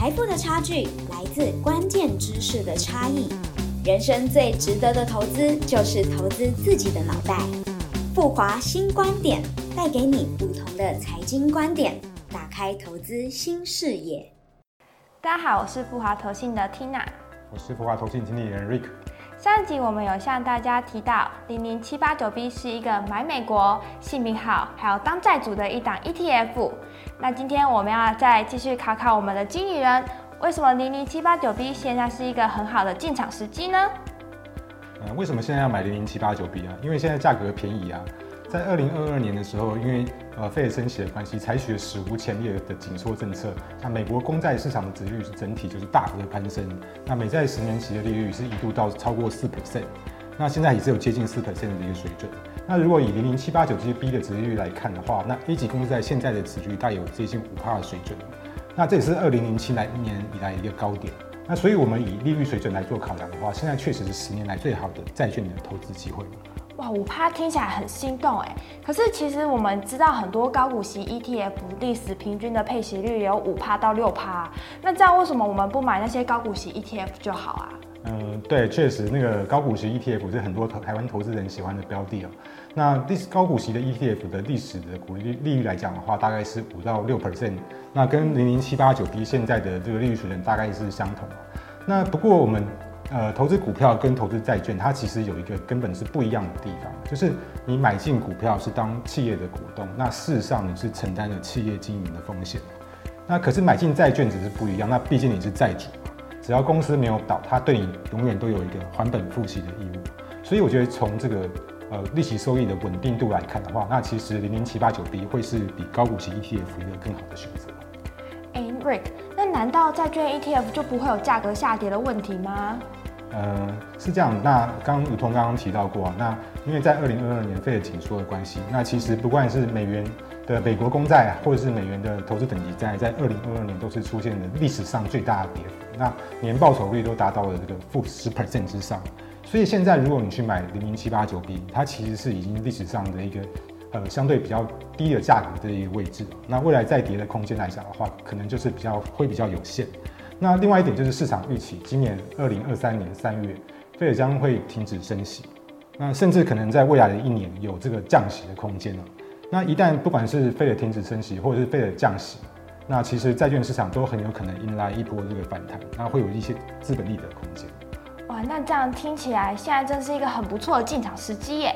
财富的差距来自关键知识的差异。人生最值得的投资就是投资自己的脑袋。富华新观点带给你不同的财经观点，打开投资新视野。大家好，我是富华投信的 Tina。我是富华投信经理人 Rick。上集我们有向大家提到，零零七八九 B 是一个买美国、姓名好，还有当债主的一档 ETF。那今天我们要再继续考考我们的经理人，为什么零零七八九 B 现在是一个很好的进场时机呢？嗯，为什么现在要买零零七八九 B 啊？因为现在价格便宜啊。在二零二二年的时候，因为呃费尔升息的关系，采取了史无前例的紧缩政策。那美国公债市场的值率是整体就是大幅的攀升。那美债十年期的利率是一度到超过四 percent，那现在也是有接近四 percent 的一个水准。那如果以零零七八九这些 B 的值率来看的话，那 A 级公债现在的值率大有接近五帕的水准。那这也是二零零七来一年以来一个高点。那所以我们以利率水准来做考量的话，现在确实是十年来最好的债券的投资机会。哇，五趴听起来很心动哎！可是其实我们知道很多高股息 ETF 历史平均的配息率有五趴到六趴，那这样为什么我们不买那些高股息 ETF 就好啊？嗯，对，确实那个高股息 ETF 是很多台湾投资人喜欢的标的哦。那历史高股息的 ETF 的历史的股利利率来讲的话，大概是五到六 percent，那跟零零七八九 B 现在的这个利率水准大概是相同。那不过我们。呃，投资股票跟投资债券，它其实有一个根本是不一样的地方，就是你买进股票是当企业的股东，那事实上你是承担了企业经营的风险。那可是买进债券只是不一样，那毕竟你是债主嘛，只要公司没有倒，它对你永远都有一个还本付息的义务。所以我觉得从这个呃利息收益的稳定度来看的话，那其实零零七八九 B 会是比高股息 ETF 一个更好的选择。哎，Rick，那难道债券 ETF 就不会有价格下跌的问题吗？呃，是这样。那刚如同刚刚提到过，那因为在二零二二年费的紧缩的关系，那其实不管是美元的美国公债，或者是美元的投资等级债，在二零二二年都是出现了历史上最大的跌幅。那年报酬率都达到了这个负十 percent 之上。所以现在如果你去买零零七八九 B，它其实是已经历史上的一个呃相对比较低的价格的一个位置。那未来再跌的空间来讲的话，可能就是比较会比较有限。那另外一点就是市场预期，今年二零二三年三月，费尔将会停止升息，那甚至可能在未来的一年有这个降息的空间了。那一旦不管是费尔停止升息，或者是费尔降息，那其实债券市场都很有可能迎来一波这个反弹，那会有一些资本利的空间。哇，那这样听起来，现在真是一个很不错的进场时机耶。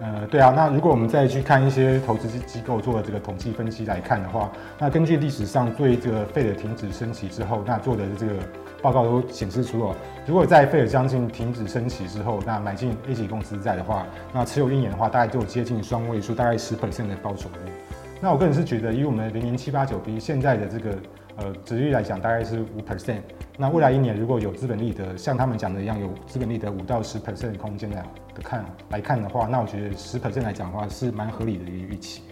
呃，对啊，那如果我们再去看一些投资机构做的这个统计分析来看的话，那根据历史上对这个费尔停止升息之后，那做的这个报告都显示出哦，如果在费尔将近停止升息之后，那买进 A 级公司债的话，那持有一年的话，大概就有接近双位数，大概十 percent 的报酬率。那我个人是觉得，以我们零零七八九 B 现在的这个。呃，值率来讲大概是五 percent。那未来一年如果有资本利得，像他们讲的一样，有资本利得五到十 percent 的空间来的看来看的话，那我觉得十 percent 来讲的话是蛮合理的一个预期。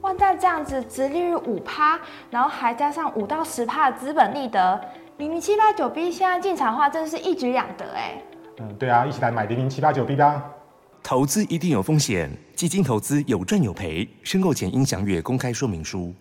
哇，那这样子，值利率五趴，然后还加上五到十趴的资本利得，零零七八九 B 现在进场的话，真的是一举两得哎。嗯，对啊，一起来买零零七八九 B 吧。投资一定有风险，基金投资有赚有赔，申购前应详阅公开说明书。